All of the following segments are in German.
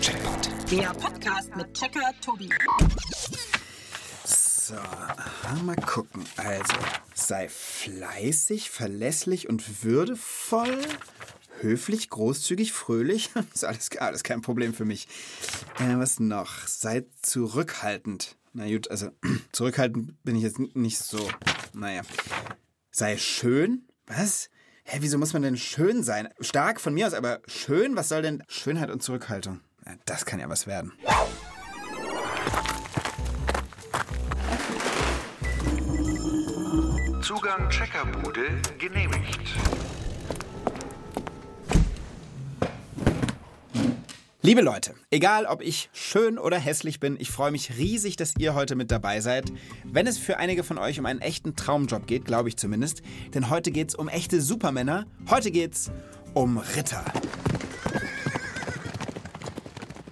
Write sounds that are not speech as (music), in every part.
Checkpoint. Der Podcast mit Checker Tobi. So, mal gucken. Also, sei fleißig, verlässlich und würdevoll. Höflich, großzügig, fröhlich. (laughs) Ist alles ist kein Problem für mich. Äh, was noch? Sei zurückhaltend. Na gut, also (clears throat) zurückhaltend bin ich jetzt nicht so. Naja. Sei schön. Was? Hä, wieso muss man denn schön sein? Stark von mir aus, aber schön? Was soll denn Schönheit und Zurückhaltung? Ja, das kann ja was werden. Zugang Checkerbude genehmigt. Liebe Leute, egal ob ich schön oder hässlich bin, ich freue mich riesig, dass ihr heute mit dabei seid. Wenn es für einige von euch um einen echten Traumjob geht, glaube ich zumindest, denn heute geht es um echte Supermänner, heute geht es um Ritter.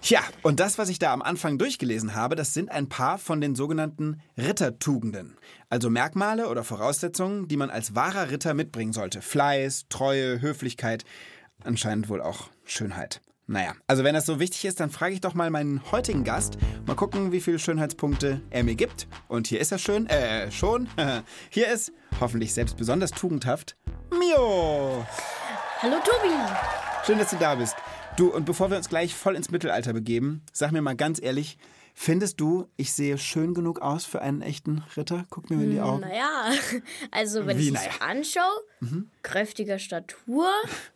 Tja, und das, was ich da am Anfang durchgelesen habe, das sind ein paar von den sogenannten Rittertugenden. Also Merkmale oder Voraussetzungen, die man als wahrer Ritter mitbringen sollte. Fleiß, Treue, Höflichkeit, anscheinend wohl auch Schönheit. Naja, also wenn das so wichtig ist, dann frage ich doch mal meinen heutigen Gast. Mal gucken, wie viele Schönheitspunkte er mir gibt. Und hier ist er schön, äh, schon. (laughs) hier ist, hoffentlich selbst besonders tugendhaft, Mio. Hallo Tobi. Schön, dass du da bist. Du, und bevor wir uns gleich voll ins Mittelalter begeben, sag mir mal ganz ehrlich, findest du, ich sehe schön genug aus für einen echten Ritter? Guck mir in die Augen. Naja, (laughs) also wenn Wie, ich naja? anschaue, kräftiger Statur,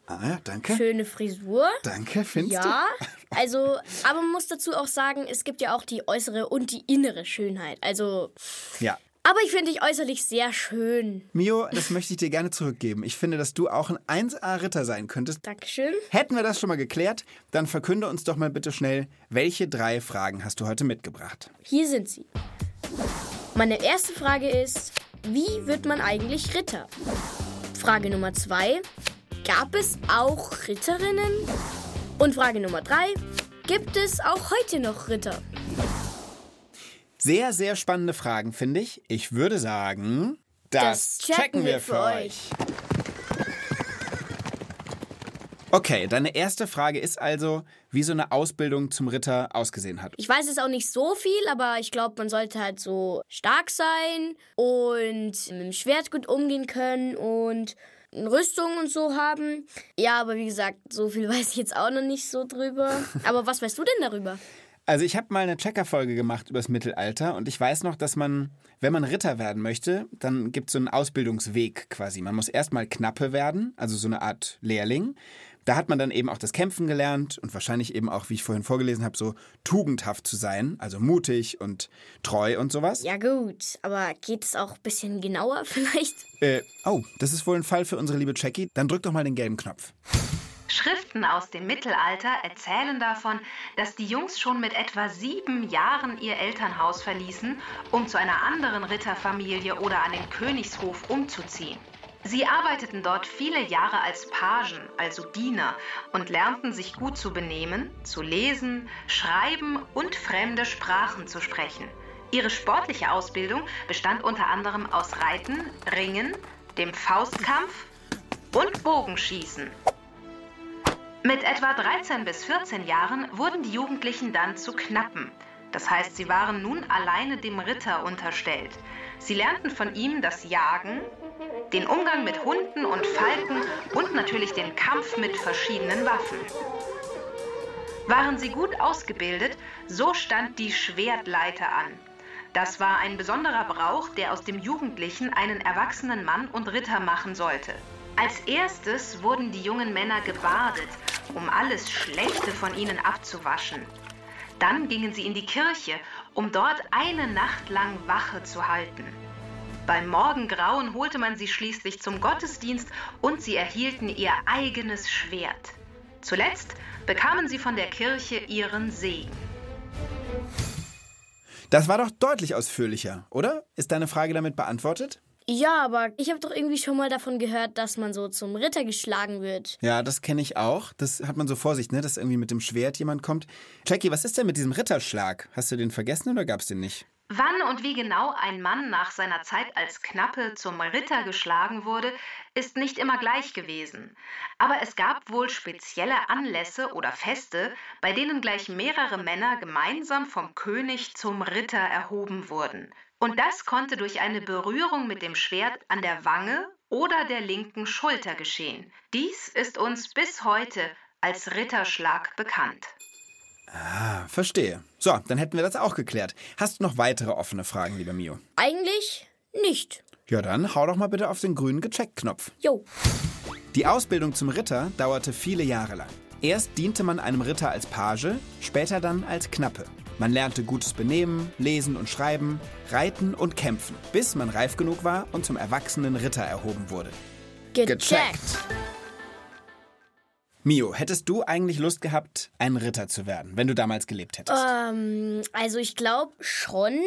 Ah ja, danke. schöne Frisur. Danke, findest Ja, (laughs) also, aber man muss dazu auch sagen, es gibt ja auch die äußere und die innere Schönheit. Also, du? Ja. Aber ich finde dich äußerlich sehr schön. Mio, das möchte ich dir gerne zurückgeben. Ich finde, dass du auch ein 1A-Ritter sein könntest. Dankeschön. Hätten wir das schon mal geklärt, dann verkünde uns doch mal bitte schnell, welche drei Fragen hast du heute mitgebracht? Hier sind sie. Meine erste Frage ist, wie wird man eigentlich Ritter? Frage Nummer zwei, gab es auch Ritterinnen? Und Frage Nummer drei, gibt es auch heute noch Ritter? Sehr, sehr spannende Fragen, finde ich. Ich würde sagen, das, Das checken wir für euch. Okay, deine erste Frage ist also, wie so eine Ausbildung zum Ritter ausgesehen hat. Ich weiß jetzt auch nicht so viel, aber ich glaube, man sollte halt so stark sein und mit dem Schwert gut umgehen können und eine Rüstung und so haben. Ja, aber wie gesagt, so viel (laughs) weiß ich jetzt auch noch nicht so drüber. Aber was weißt du denn darüber? Also ich habe mal eine Checker-Folge gemacht über das Mittelalter und ich weiß noch, dass man, wenn man Ritter werden möchte, dann gibt es so einen Ausbildungsweg quasi. Man muss erstmal Knappe werden, also so eine Art Lehrling. Da hat man dann eben auch das Kämpfen gelernt und wahrscheinlich eben auch, wie ich vorhin vorgelesen habe, so tugendhaft zu sein, also mutig und treu und sowas. Ja gut, aber geht es auch ein bisschen genauer (laughs) vielleicht? Äh, oh, das ist wohl ein Fall für unsere liebe Jackie. Dann drück doch mal den gelben Knopf. Schriften aus dem Mittelalter erzählen davon, dass die Jungs schon mit etwa sieben Jahren ihr Elternhaus verließen, um zu einer anderen Ritterfamilie oder an den Königshof umzuziehen. Sie arbeiteten dort viele Jahre als Pagen, also Diener, und lernten sich gut zu benehmen, zu lesen, schreiben und fremde Sprachen zu sprechen. Ihre sportliche Ausbildung bestand unter anderem aus Reiten, Ringen, dem Faustkampf und Bogenschießen. Mit etwa 13 bis 14 Jahren wurden die Jugendlichen dann zu Knappen. Das heißt, sie waren nun alleine dem Ritter unterstellt. Sie lernten von ihm das Jagen, den Umgang mit Hunden und Falken und natürlich den Kampf mit verschiedenen Waffen. Waren sie gut ausgebildet, so stand die Schwertleiter an. Das war ein besonderer Brauch, der aus dem Jugendlichen einen erwachsenen Mann und Ritter machen sollte. Als erstes wurden die jungen Männer gebadet, um alles Schlechte von ihnen abzuwaschen. Dann gingen sie in die Kirche, um dort eine Nacht lang Wache zu halten. Beim Morgengrauen holte man sie schließlich zum Gottesdienst und sie erhielten ihr eigenes Schwert. Zuletzt bekamen sie von der Kirche ihren Segen. Das war doch deutlich ausführlicher, oder? Ist deine Frage damit beantwortet? Ja, aber ich habe doch irgendwie schon mal davon gehört, dass man so zum Ritter geschlagen wird. Ja, das kenne ich auch. Das hat man so vor sich, ne? Dass irgendwie mit dem Schwert jemand kommt. Jackie, was ist denn mit diesem Ritterschlag? Hast du den vergessen oder gab's den nicht? Wann und wie genau ein Mann nach seiner Zeit als Knappe zum Ritter geschlagen wurde, ist nicht immer gleich gewesen. Aber es gab wohl spezielle Anlässe oder Feste, bei denen gleich mehrere Männer gemeinsam vom König zum Ritter erhoben wurden. Und das konnte durch eine Berührung mit dem Schwert an der Wange oder der linken Schulter geschehen. Dies ist uns bis heute als Ritterschlag bekannt. Ah, verstehe. So, dann hätten wir das auch geklärt. Hast du noch weitere offene Fragen, lieber Mio? Eigentlich nicht. Ja, dann hau doch mal bitte auf den grünen Gecheckt-Knopf. Jo. Die Ausbildung zum Ritter dauerte viele Jahre lang. Erst diente man einem Ritter als Page, später dann als Knappe. Man lernte gutes Benehmen, Lesen und Schreiben, Reiten und Kämpfen, bis man reif genug war und zum erwachsenen Ritter erhoben wurde. Gecheckt. Mio, hättest du eigentlich Lust gehabt, ein Ritter zu werden, wenn du damals gelebt hättest? Ähm, also ich glaube schon,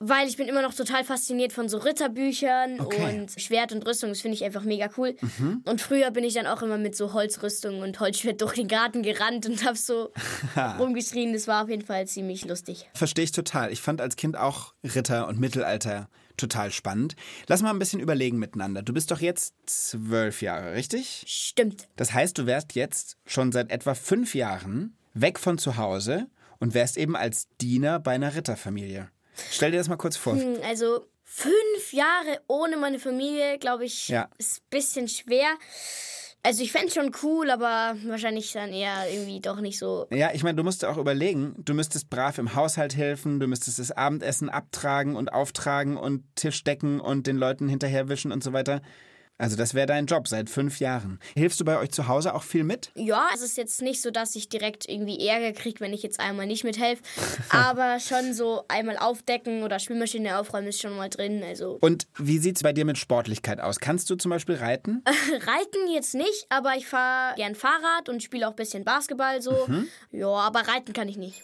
weil ich bin immer noch total fasziniert von so Ritterbüchern Okay. und Schwert und Rüstung. Das finde ich einfach mega cool. Und früher bin ich dann auch immer mit so Holzrüstung und Holzschwert durch den Garten gerannt und habe so (laughs) rumgeschrien. Das war auf jeden Fall ziemlich lustig. Verstehe ich total. Ich fand als Kind auch Ritter und Mittelalter total spannend. Lass mal ein bisschen überlegen miteinander. Du bist doch jetzt zwölf Jahre, richtig? Stimmt. Das heißt, du wärst jetzt schon seit etwa fünf Jahren weg von zu Hause und wärst eben als Diener bei einer Ritterfamilie. Stell dir das mal kurz vor. Hm, Also fünf Jahre ohne meine Familie, glaube ich, Ja. ist ein bisschen schwer. Also ich fände es schon cool, aber wahrscheinlich dann eher irgendwie doch nicht so. Ja, ich meine, du musst dir auch überlegen, du müsstest brav im Haushalt helfen, du müsstest das Abendessen abtragen und auftragen und Tisch decken und den Leuten hinterherwischen und so weiter. Also das wäre dein Job seit fünf Jahren. Hilfst du bei euch zu Hause auch viel mit? Ja, es ist jetzt nicht so, dass ich direkt irgendwie Ärger kriege, wenn ich jetzt einmal nicht mithelfe. (laughs) aber schon so einmal aufdecken oder Spülmaschine aufräumen ist schon mal drin. Also Und wie sieht's bei dir mit Sportlichkeit aus? Kannst du zum Beispiel reiten? (laughs) reiten jetzt nicht, aber ich fahre gern Fahrrad und spiele auch ein bisschen Basketball so. Ja, aber reiten kann ich nicht.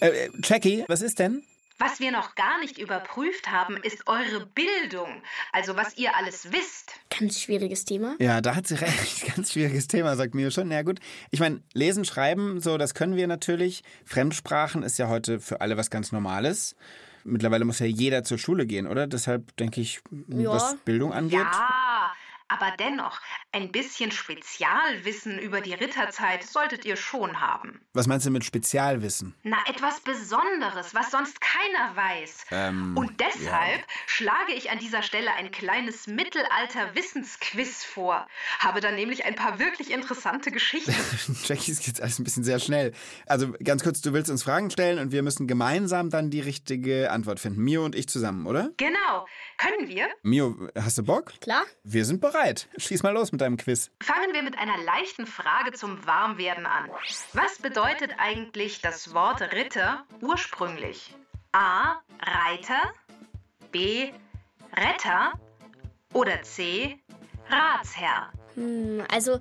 Äh, äh, Jackie, was ist denn? Was wir noch gar nicht überprüft haben, ist eure Bildung, also was ihr alles wisst. Ganz schwieriges Thema. Ja, da hat sie recht. (laughs) Ganz schwieriges Thema, sagt mir schon. Ja gut. Ich meine, lesen, schreiben, so, das können wir natürlich. Fremdsprachen ist ja heute für alle was ganz Normales. Mittlerweile muss ja jeder zur Schule gehen, oder? Deshalb denke ich, Ja. was Bildung angeht. Ja, aber dennoch, ein bisschen Spezialwissen über die Ritterzeit solltet ihr schon haben. Was meinst du mit Spezialwissen? Na, etwas Besonderes, was sonst keiner weiß. Ähm, Und deshalb schlage ich an dieser Stelle ein kleines Mittelalter-Wissensquiz vor. Habe dann nämlich ein paar wirklich interessante Geschichten. (laughs) Jackie, es geht alles ein bisschen sehr schnell. Also ganz kurz, du willst uns Fragen stellen und wir müssen gemeinsam dann die richtige Antwort finden. Mio und ich zusammen, oder? genau. Können wir? Mio, hast du Bock? Klar? Wir sind bereit. Schieß mal los mit deinem Quiz. Fangen wir mit einer leichten Frage zum Warmwerden an. Was bedeutet eigentlich das Wort Ritter ursprünglich? A. Reiter, B. Retter oder C. Ratsherr? Hm, also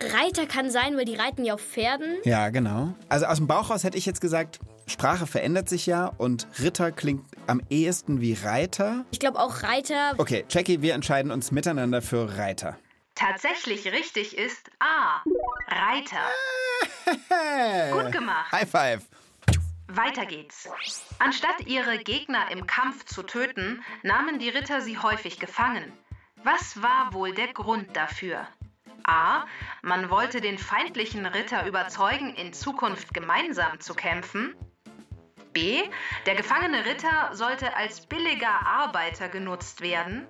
Reiter kann sein, weil die reiten ja auf Pferden. Ja, genau. Also aus dem Bauch raus hätte ich jetzt gesagt, Sprache verändert sich ja und Ritter klingt am ehesten wie Reiter. Ich glaube auch Reiter. Okay, Jackie, wir entscheiden uns miteinander für Reiter. Tatsächlich richtig ist A. Reiter. Gut gemacht. High five. Weiter geht's. Anstatt ihre Gegner im Kampf zu töten, nahmen die Ritter sie häufig gefangen. Was war wohl der Grund dafür? A. Man wollte den feindlichen Ritter überzeugen, in Zukunft gemeinsam zu kämpfen. B. Der gefangene Ritter sollte als billiger Arbeiter genutzt werden.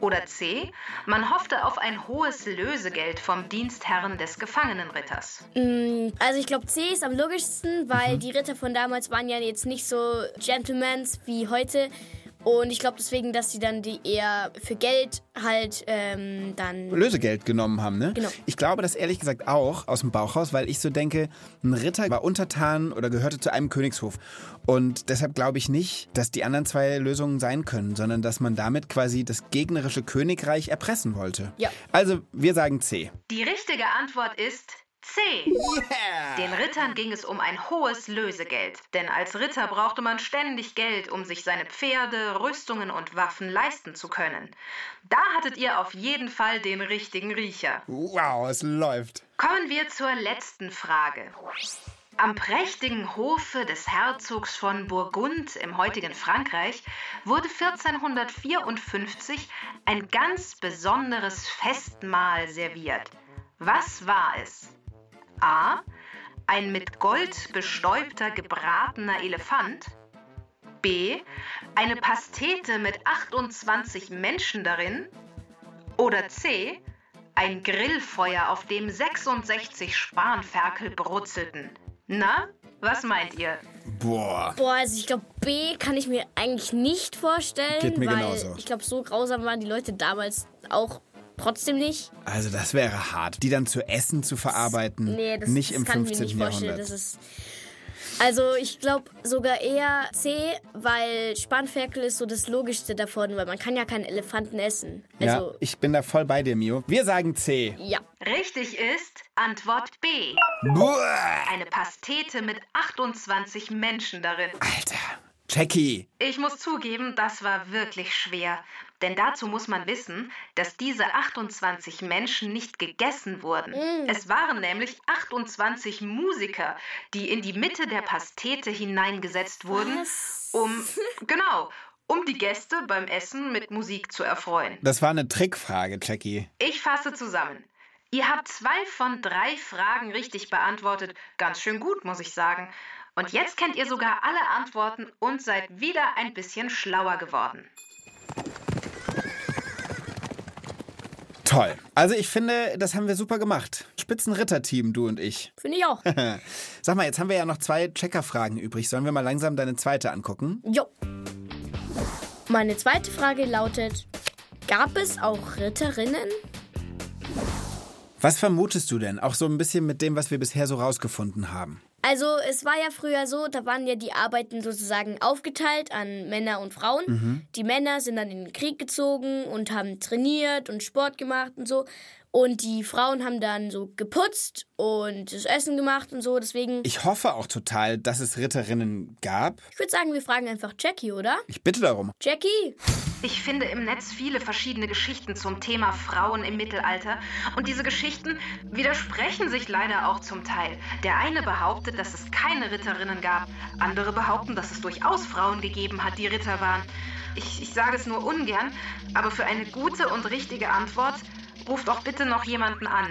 Oder C. Man hoffte auf ein hohes Lösegeld vom Dienstherren des gefangenen Ritters. Hm, Also ich glaube C ist am logischsten, Mhm. weil die Ritter von damals waren ja jetzt nicht so Gentlemans wie heute. Und ich glaube deswegen, dass sie dann die eher für Geld halt ähm, dann. Lösegeld genommen haben, ne? Genau. Ich glaube das ehrlich gesagt auch aus dem Bauch raus, weil ich so denke, ein Ritter war untertan oder gehörte zu einem Königshof. Und deshalb glaube ich nicht, dass die anderen zwei Lösungen sein können, sondern dass man damit quasi das gegnerische Königreich erpressen wollte. Ja. Also, wir sagen C. Die richtige Antwort ist C. Den Rittern ging es um ein hohes Lösegeld, denn als Ritter brauchte man ständig Geld, um sich seine Pferde, Rüstungen und Waffen leisten zu können. Da hattet ihr auf jeden Fall den richtigen Riecher. Wow, es läuft. Kommen wir zur letzten Frage. Am prächtigen Hofe des Herzogs von Burgund im heutigen Frankreich wurde 1454 ein ganz besonderes Festmahl serviert. Was war es? A. Ein mit Gold bestäubter gebratener Elefant. B. Eine Pastete mit 28 Menschen darin. Oder C. Ein Grillfeuer, auf dem 66 Spanferkel brutzelten. Na, was meint ihr? Boah. Boah, also ich glaube, B kann ich mir eigentlich nicht vorstellen. Geht mir weil genauso. Ich glaube, so grausam waren die Leute damals auch trotzdem nicht. Also das wäre hart. Die dann zu essen zu verarbeiten. Nee, das, nicht das im kann ich 15. mir nicht vorstellen. Jahrhundert. Das ist. Also ich glaube sogar eher C, weil Spanferkel ist so das Logischste davon, weil man kann ja keinen Elefanten essen. ja, Also ich bin da voll bei dir, Mio. Wir sagen C. ja. Richtig ist Antwort B. Boah. Eine Pastete mit 28 Menschen darin. Alter. Jackie. Ich muss zugeben, das war wirklich schwer. Denn dazu muss man wissen, dass diese 28 Menschen nicht gegessen wurden. Es waren nämlich 28 Musiker, die in die Mitte der Pastete hineingesetzt wurden, Was? um, genau, um die Gäste beim Essen mit Musik zu erfreuen. Das war eine Trickfrage, Jackie. Ich fasse zusammen. Ihr habt zwei von drei Fragen richtig beantwortet. Ganz schön gut, muss ich sagen. Und jetzt kennt ihr sogar alle Antworten und seid wieder ein bisschen schlauer geworden. Toll. Also ich finde, das haben wir super gemacht. Spitzenritterteam, du und ich. Finde ich auch. (laughs) Sag mal, jetzt haben wir ja noch zwei Checkerfragen übrig. Sollen wir mal langsam deine zweite angucken? Jo. Meine zweite Frage lautet: Gab es auch Ritterinnen? Was vermutest du denn? Auch so ein bisschen mit dem, was wir bisher so rausgefunden haben. Also es war ja früher so, da waren ja die Arbeiten sozusagen aufgeteilt an Männer und Frauen. Die Männer sind dann in den Krieg gezogen und haben trainiert und Sport gemacht und so. Und die Frauen haben dann so geputzt und das Essen gemacht und so. Deswegen, ich, Ich hoffe auch total, dass es Ritterinnen gab. würde sagen, wir fragen einfach Jackie, oder? Ich bitte darum. Jackie? Ich finde im Netz viele verschiedene Geschichten zum Thema Frauen im Mittelalter und diese Geschichten widersprechen sich leider auch zum Teil. Der eine behauptet, dass es keine Ritterinnen gab, andere behaupten, dass es durchaus Frauen gegeben hat, die Ritter waren. Ich, ich sage es nur ungern, aber für eine gute und richtige Antwort ruft doch bitte noch jemanden an.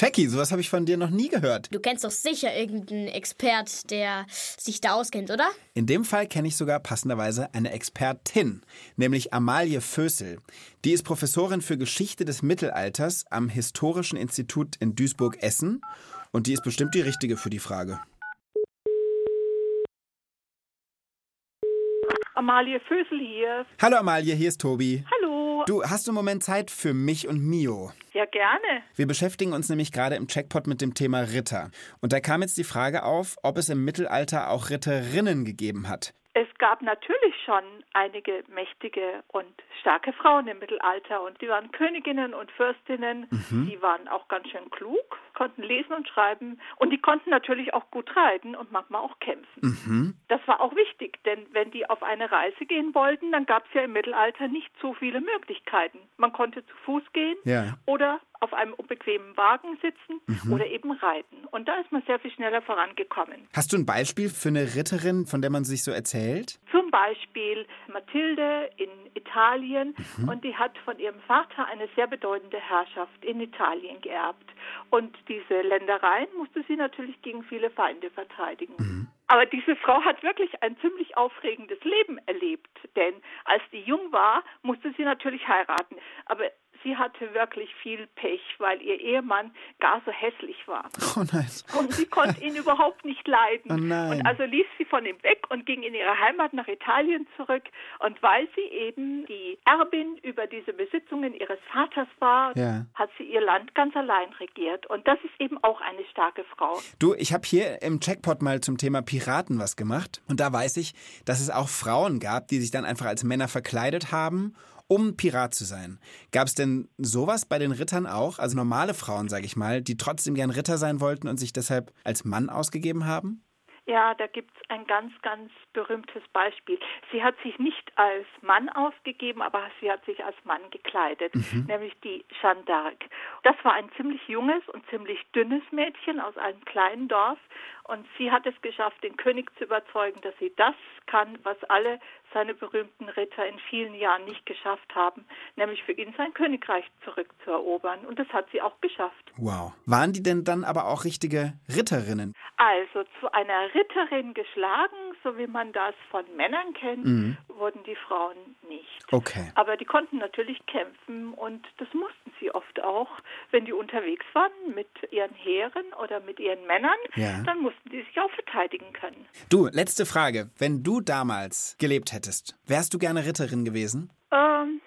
Jackie, sowas habe ich von dir noch nie gehört. Du kennst doch sicher irgendeinen Expert, der sich da auskennt, oder? In dem Fall kenne ich sogar passenderweise eine Expertin, nämlich Amalie Fösel. Die ist Professorin für Geschichte des Mittelalters am Historischen Institut in Duisburg-Essen und die ist bestimmt die richtige für die Frage. Amalie Fösel hier. Hallo Amalie, hier ist Tobi. Hallo. Du, hast du einen Moment Zeit für mich und Mio? Ja, gerne. Wir beschäftigen uns nämlich gerade im Checkpot mit dem Thema Ritter. Und da kam jetzt die Frage auf, ob es im Mittelalter auch Ritterinnen gegeben hat. Es gab natürlich schon einige mächtige und starke Frauen im Mittelalter und die waren Königinnen und Fürstinnen. Die waren auch ganz schön klug, konnten lesen und schreiben und die konnten natürlich auch gut reiten und manchmal auch kämpfen. Das war auch wichtig, denn wenn die auf eine Reise gehen wollten, dann gab es ja im Mittelalter nicht so viele Möglichkeiten. Man konnte zu Fuß gehen Ja. oder auf einem unbequemen Wagen sitzen oder eben reiten. Und da ist man sehr viel schneller vorangekommen. Hast du ein Beispiel für eine Ritterin, von der man sich so erzählt? Zum Beispiel Mathilde in Italien und die hat von ihrem Vater eine sehr bedeutende Herrschaft in Italien geerbt. Und diese Ländereien musste sie natürlich gegen viele Feinde verteidigen. Aber diese Frau hat wirklich ein ziemlich aufregendes Leben erlebt, denn als die jung war, musste sie natürlich heiraten. Aber sie hatte wirklich viel Pech, weil ihr Ehemann gar so hässlich war. (laughs) Oh nein. Und sie konnte ihn überhaupt nicht leiden. Oh nein. Und also ließ sie von ihm weg und ging in ihre Heimat nach Italien zurück. Und weil sie eben die Erbin über diese Besitzungen ihres Vaters war, Ja. hat sie ihr Land ganz allein regiert. Und das ist eben auch eine starke Frau. Du, ich habe hier im Checkpot mal zum Thema Piraten was gemacht. Und da weiß ich, dass es auch Frauen gab, die sich dann einfach als Männer verkleidet haben, um Pirat zu sein. Gab es denn sowas bei den Rittern auch? Also normale Frauen, sage ich mal, die trotzdem gern Ritter sein wollten und sich deshalb als Mann ausgegeben haben? Ja, da gibt es ein ganz, ganz berühmtes Beispiel. Sie hat sich nicht als Mann ausgegeben, aber sie hat sich als Mann gekleidet, nämlich die Jeanne d'Arc. Das war ein ziemlich junges und ziemlich dünnes Mädchen aus einem kleinen Dorf und sie hat es geschafft, den König zu überzeugen, dass sie das kann, was alle seine berühmten Ritter in vielen Jahren nicht geschafft haben, nämlich für ihn sein Königreich zurückzuerobern. Und das hat sie auch geschafft. Wow. Waren die denn dann aber auch richtige Ritterinnen? Also zu einer Ritterin geschlagen, so wie man das von Männern kennt, wurden die Frauen nicht. Okay. Aber die konnten natürlich kämpfen und das mussten sie oft auch. Wenn die unterwegs waren mit ihren Heeren oder mit ihren Männern, Ja. dann mussten die sich auch verteidigen können. Du, letzte Frage. Wenn du damals gelebt hättest, wärst du gerne Ritterin gewesen? Ähm,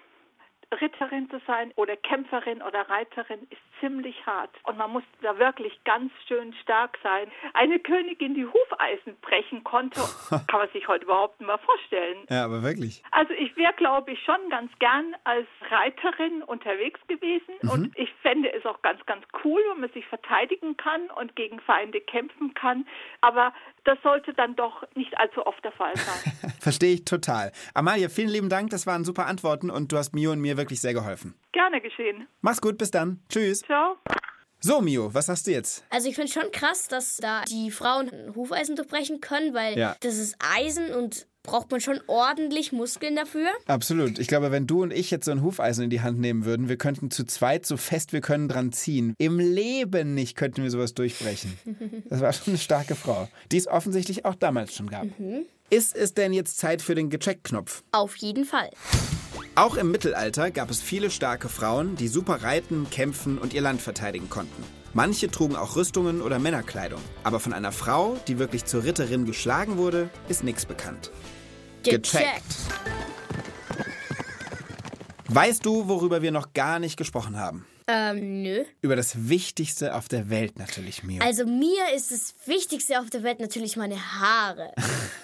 Ritterin zu sein oder Kämpferin oder Reiterin ist ziemlich hart. Und man muss da wirklich ganz schön stark sein. Eine Königin, die Hufeisen brechen konnte, (laughs) kann man sich heute überhaupt nicht mehr vorstellen. Ja, aber wirklich. Also ich wäre, glaube ich, schon ganz gern als Reiterin unterwegs gewesen und ich fände es auch ganz, ganz cool, wenn man sich verteidigen kann und gegen Feinde kämpfen kann. Aber das sollte dann doch nicht allzu oft der Fall sein. (laughs) Verstehe ich total. Amalia, vielen lieben Dank. Das waren super Antworten und du hast Mio und mir wirklich sehr geholfen. Gerne geschehen. Mach's gut, bis dann. Tschüss. Ciao. So, Mio, was hast du jetzt? Also ich finde schon krass, dass da die Frauen ein Hufeisen durchbrechen können, weil Ja. das ist Eisen und braucht man schon ordentlich Muskeln dafür. Absolut. Ich glaube, wenn du und ich jetzt so ein Hufeisen in die Hand nehmen würden, wir könnten zu zweit so fest wir können dran ziehen. Im Leben nicht könnten wir sowas durchbrechen. Das war schon eine starke Frau, die es offensichtlich auch damals schon gab. Ist es denn jetzt Zeit für den Gecheckt-Knopf? Auf jeden Fall. Auch im Mittelalter gab es viele starke Frauen, die super reiten, kämpfen und ihr Land verteidigen konnten. Manche trugen auch Rüstungen oder Männerkleidung. Aber von einer Frau, die wirklich zur Ritterin geschlagen wurde, ist nichts bekannt. Gecheckt. Weißt du, worüber wir noch gar nicht gesprochen haben? Ähm, nö. Über das Wichtigste auf der Welt natürlich, Mio. Also mir ist das Wichtigste auf der Welt natürlich meine Haare.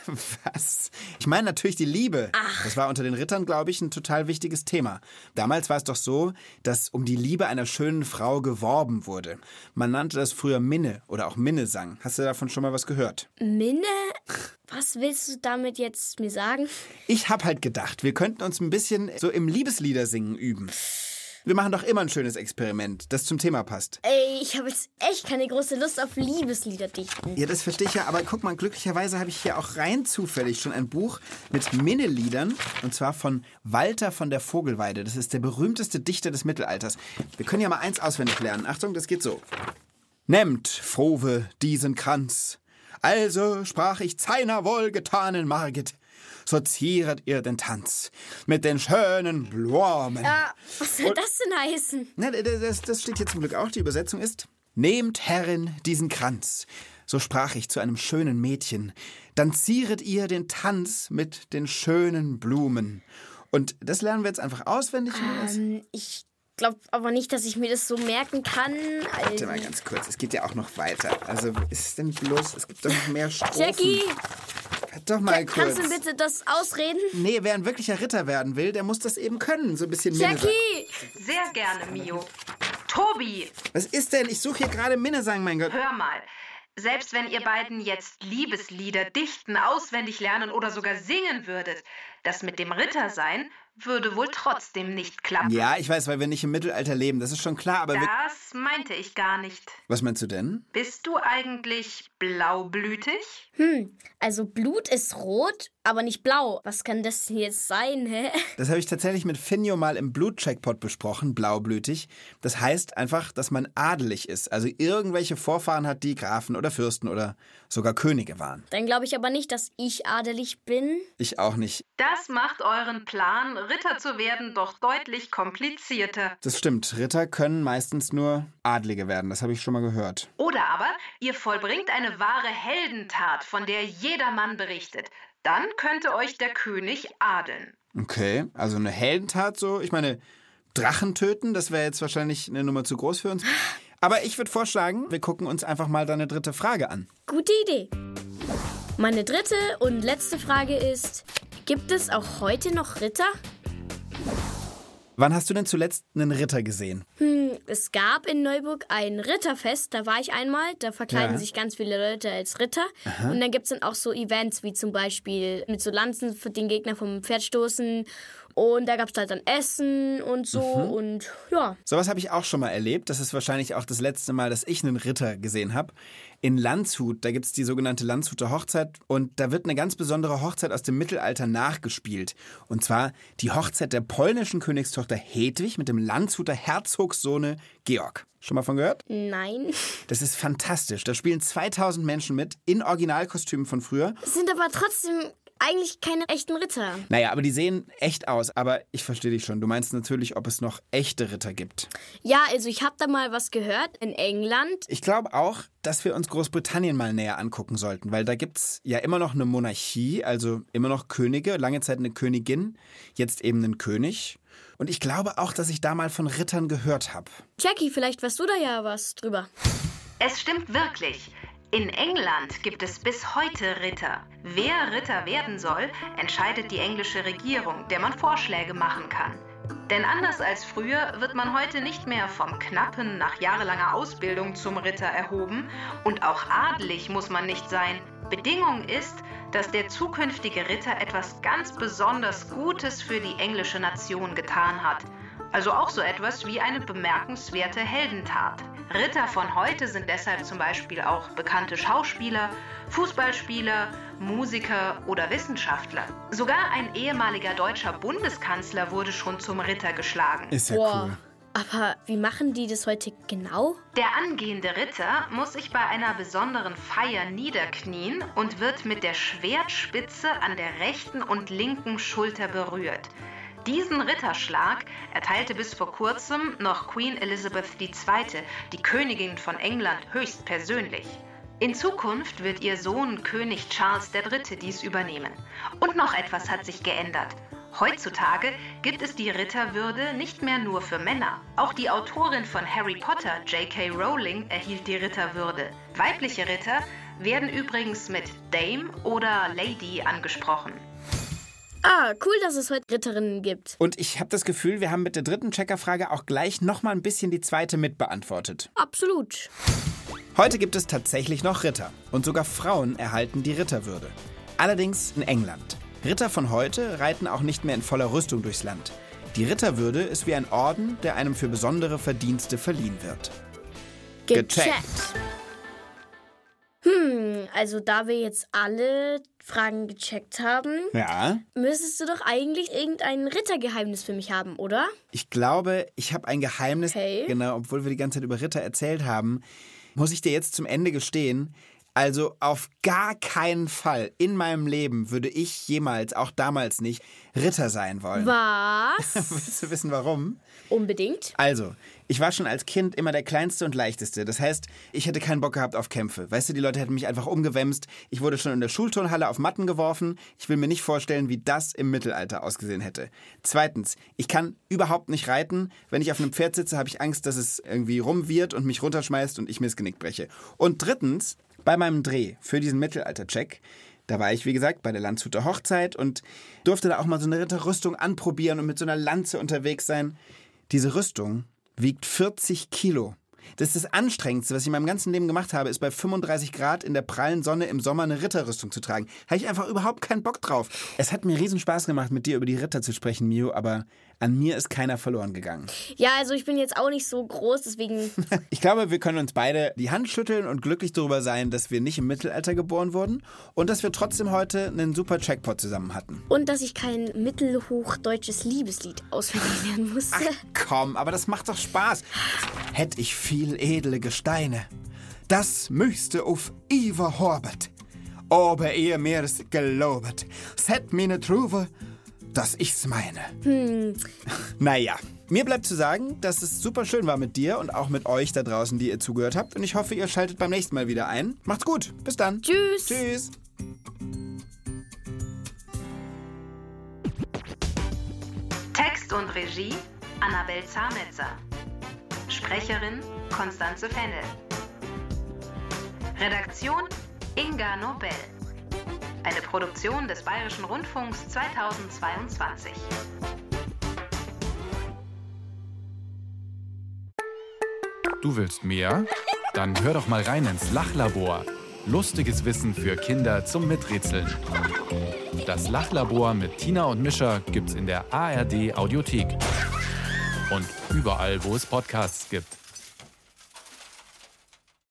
(laughs) Was? Ich meine natürlich die Liebe. Das war unter den Rittern, glaube ich, ein total wichtiges Thema. Damals war es doch so, dass um die Liebe einer schönen Frau geworben wurde. Man nannte das früher Minne oder auch Minnesang. Hast du davon schon mal was gehört? Minne? Was willst du damit jetzt mir sagen? Ich hab halt gedacht, wir könnten uns ein bisschen so im Liebesliedersingen üben. Wir machen doch immer ein schönes Experiment, das zum Thema passt. Ey, ich habe jetzt echt keine große Lust auf Liebeslieder dichten. Ja, das verstehe ich ja, aber guck mal, glücklicherweise habe ich hier auch rein zufällig schon ein Buch mit Minneliedern und zwar von Walter von der Vogelweide. Das ist der berühmteste Dichter des Mittelalters. Wir können ja mal eins auswendig lernen. Achtung, das geht so. Nehmt, Frove, diesen Kranz. Also sprach ich zeiner wohlgetanen Margit, so zieret ihr den Tanz mit den schönen Blumen. Ah, was soll das denn heißen? Na, das, das steht hier zum Glück auch. Die Übersetzung ist: Nehmt, Herrin, diesen Kranz. So sprach ich zu einem schönen Mädchen. Dann zieret ihr den Tanz mit den schönen Blumen. Und das lernen wir jetzt einfach auswendig. Ähm, ich glaube aber nicht, dass ich mir das so merken kann. Warte Also, mal ganz kurz, es geht ja auch noch weiter. Also, ist denn bloß, es gibt doch noch mehr Strophen. Jackie, Warte doch mal kurz. kannst du bitte das ausreden? Nee, wer ein wirklicher Ritter werden will, der muss das eben können. So ein bisschen Minnesang. Jackie! Sehr gerne, Mio. Tobi, Was ist denn? Ich suche hier gerade Minnesang, mein Gott. hör mal. Selbst wenn ihr beiden jetzt Liebeslieder dichten, auswendig lernen oder sogar singen würdet, das mit dem Rittersein würde wohl trotzdem nicht klappen. Ja, ich weiß, weil wir nicht im Mittelalter leben. Das ist schon klar, aber wir, Das meinte ich gar nicht. was meinst du denn? Bist du eigentlich blaublütig? Hm, also Blut ist rot, aber nicht blau. Was kann das denn jetzt sein, hä? Das habe ich tatsächlich mit Finjo mal im Blutcheckpot besprochen, blaublütig. Das heißt einfach, dass man adelig ist, also irgendwelche Vorfahren hat, die Grafen oder Fürsten oder sogar Könige waren. Dann glaube ich aber nicht, dass ich adelig bin. Ich auch nicht. Das macht euren Plan, Ritter zu werden, doch deutlich komplizierter. Das stimmt, Ritter können meistens nur Adlige werden, das habe ich schon mal gehört. Oder aber ihr vollbringt eine wahre Heldentat, von der jedermann berichtet. Dann könnte euch der König adeln. Okay, also eine Heldentat so, ich meine, Drachen töten, das wäre jetzt wahrscheinlich eine Nummer zu groß für uns. Aber ich würde vorschlagen, wir gucken uns einfach mal deine dritte Frage an. Gute Idee. Meine dritte und letzte Frage ist, gibt es auch heute noch Ritter? Wann hast du denn zuletzt einen Ritter gesehen? Hm, Es gab in Neuburg ein Ritterfest, da war ich einmal. Da verkleiden Ja. sich ganz viele Leute als Ritter. Und dann gibt es dann auch so Events, wie zum Beispiel mit so Lanzen für den Gegner vom Pferd stoßen. Und da gab es halt dann Essen und so. Und ja, Sowas habe ich auch schon mal erlebt. Das ist wahrscheinlich auch das letzte Mal, dass ich einen Ritter gesehen habe. In Landshut, da gibt es die sogenannte Landshuter Hochzeit und da wird eine ganz besondere Hochzeit aus dem Mittelalter nachgespielt. Und zwar die Hochzeit der polnischen Königstochter Hedwig mit dem Landshuter Herzogssohne Georg. Schon mal von gehört? nein. Das ist fantastisch. Da spielen 2000 Menschen mit in Originalkostümen von früher. Es sind aber trotzdem eigentlich keine echten Ritter. Naja, aber die sehen echt aus. Aber ich verstehe dich schon. Du meinst natürlich, ob es noch echte Ritter gibt. Ja, also ich habe da mal was gehört in England. Ich glaube auch, dass wir uns Großbritannien mal näher angucken sollten, weil da gibt's ja immer noch eine Monarchie, also immer noch Könige, lange Zeit eine Königin, jetzt eben einen König. Und ich glaube auch, dass ich da mal von Rittern gehört habe. Jackie, vielleicht weißt du da ja was drüber. Es stimmt wirklich. In England gibt es bis heute Ritter. Wer Ritter werden soll, entscheidet die englische Regierung, der man Vorschläge machen kann. Denn anders als früher wird man heute nicht mehr vom Knappen nach jahrelanger Ausbildung zum Ritter erhoben und auch adelig muss man nicht sein. Bedingung ist, dass der zukünftige Ritter etwas ganz besonders Gutes für die englische Nation getan hat. Also auch so etwas wie eine bemerkenswerte Heldentat. Ritter von heute sind deshalb zum Beispiel auch bekannte Schauspieler, Fußballspieler, Musiker oder Wissenschaftler. Sogar ein ehemaliger deutscher Bundeskanzler wurde schon zum Ritter geschlagen. Ist ja Boah. cool. Aber wie machen die das heute genau? Der angehende Ritter muss sich bei einer besonderen Feier niederknien und wird mit der Schwertspitze an der rechten und linken Schulter berührt. Diesen Ritterschlag erteilte bis vor kurzem noch Queen Elizabeth II., die Königin von England, höchstpersönlich. In Zukunft wird ihr Sohn König Charles III. dies übernehmen. Und noch etwas hat sich geändert. Heutzutage gibt es die Ritterwürde nicht mehr nur für Männer. Auch die Autorin von Harry Potter, J.K. Rowling, erhielt die Ritterwürde. Weibliche Ritter werden übrigens mit Dame oder Lady angesprochen. Ah, cool, dass es heute Ritterinnen gibt. Und ich habe das Gefühl, wir haben mit der dritten Checkerfrage auch gleich nochmal ein bisschen die zweite mitbeantwortet. Absolut. Heute gibt es tatsächlich noch Ritter. Und sogar Frauen erhalten die Ritterwürde. Allerdings in England. Ritter von heute reiten auch nicht mehr in voller Rüstung durchs Land. Die Ritterwürde ist wie ein Orden, der einem für besondere Verdienste verliehen wird. Gecheckt. Hm, also da wir jetzt alle Fragen gecheckt haben, Ja, müsstest du doch eigentlich irgendein Rittergeheimnis für mich haben, oder? ich glaube, ich habe ein Geheimnis. Okay. Genau, obwohl wir die ganze Zeit über Ritter erzählt haben, muss ich dir jetzt zum Ende gestehen. Also auf gar keinen Fall in meinem Leben würde ich jemals, auch damals nicht, Ritter sein wollen. Was? (laughs) Willst du wissen, warum? Unbedingt. Also, ich war schon als Kind immer der Kleinste und Leichteste. Das heißt, ich hätte keinen Bock gehabt auf Kämpfe. Weißt du, die Leute hätten mich einfach umgewämst. Ich wurde schon in der Schulturnhalle auf Matten geworfen. Ich will mir nicht vorstellen, wie das im Mittelalter ausgesehen hätte. Zweitens, ich kann überhaupt nicht reiten. Wenn ich auf einem Pferd sitze, habe ich Angst, dass es irgendwie rumwirrt und mich runterschmeißt und ich mir das Genick breche. Und drittens, bei meinem Dreh für diesen Mittelalter-Check, da war ich, wie gesagt, bei der Landshuter Hochzeit und durfte da auch mal so eine Ritterrüstung anprobieren und mit so einer Lanze unterwegs sein. Diese Rüstung wiegt 40 Kilo. Das ist das Anstrengendste, was ich in meinem ganzen Leben gemacht habe, ist bei 35 Grad in der prallen Sonne im Sommer eine Ritterrüstung zu tragen. Habe ich einfach überhaupt keinen Bock drauf. Es hat mir riesen Spaß gemacht, mit dir über die Ritter zu sprechen, Mio, aber an mir ist keiner verloren gegangen. Ja, also ich bin jetzt auch nicht so groß, deswegen. (laughs) Ich glaube, wir können uns beide die Hand schütteln und glücklich darüber sein, dass wir nicht im Mittelalter geboren wurden und dass wir trotzdem heute einen super Checkpot zusammen hatten. Und dass ich kein mittelhochdeutsches Liebeslied auswendig lernen musste. Komm, aber das macht doch Spaß. Hätt ich viel edle Gesteine, das müsste auf Iver horbet. Aber ihr mir's gelobet, set mir ne Truve, dass ich's meine. (laughs) Naja, mir bleibt zu sagen, dass es super schön war mit dir und auch mit euch da draußen, die ihr zugehört habt. Und ich hoffe, ihr schaltet beim nächsten Mal wieder ein. Macht's gut. Bis dann. Tschüss. Tschüss. Text und Regie Annabel Zametzer. Sprecherin Konstanze Fennel. Redaktion Inga Nobel. Eine Produktion des Bayerischen Rundfunks 2022. Du willst mehr? Dann hör doch mal rein ins Lachlabor. Lustiges Wissen für Kinder zum Miträtseln. Das Lachlabor mit Tina und Mischa gibt's in der ARD Audiothek. Und überall, wo es Podcasts gibt.